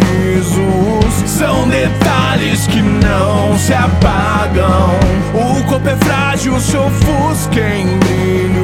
sorrisos são detalhes que não se apagam. O corpo é frágil, se ofusca é em brilho.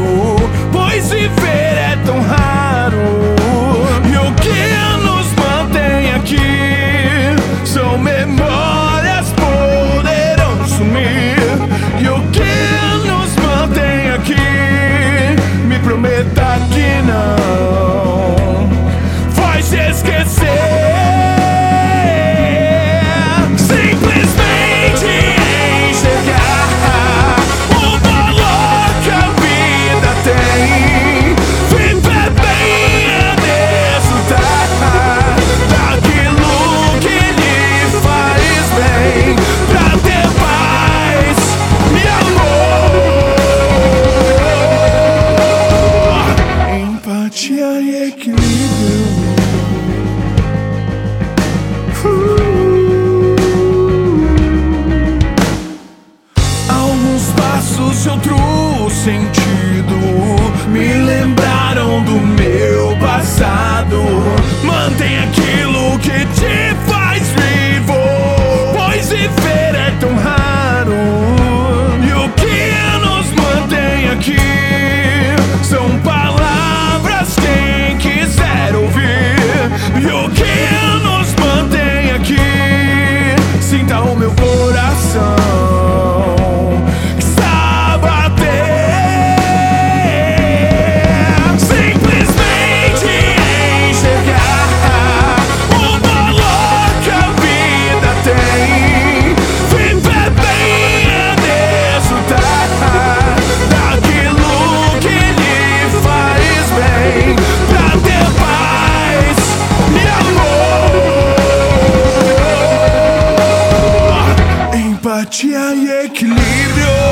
seu truque. empatia e equilíbrio.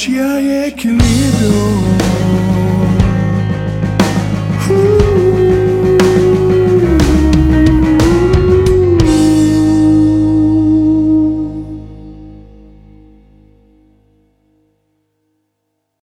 Tia é que.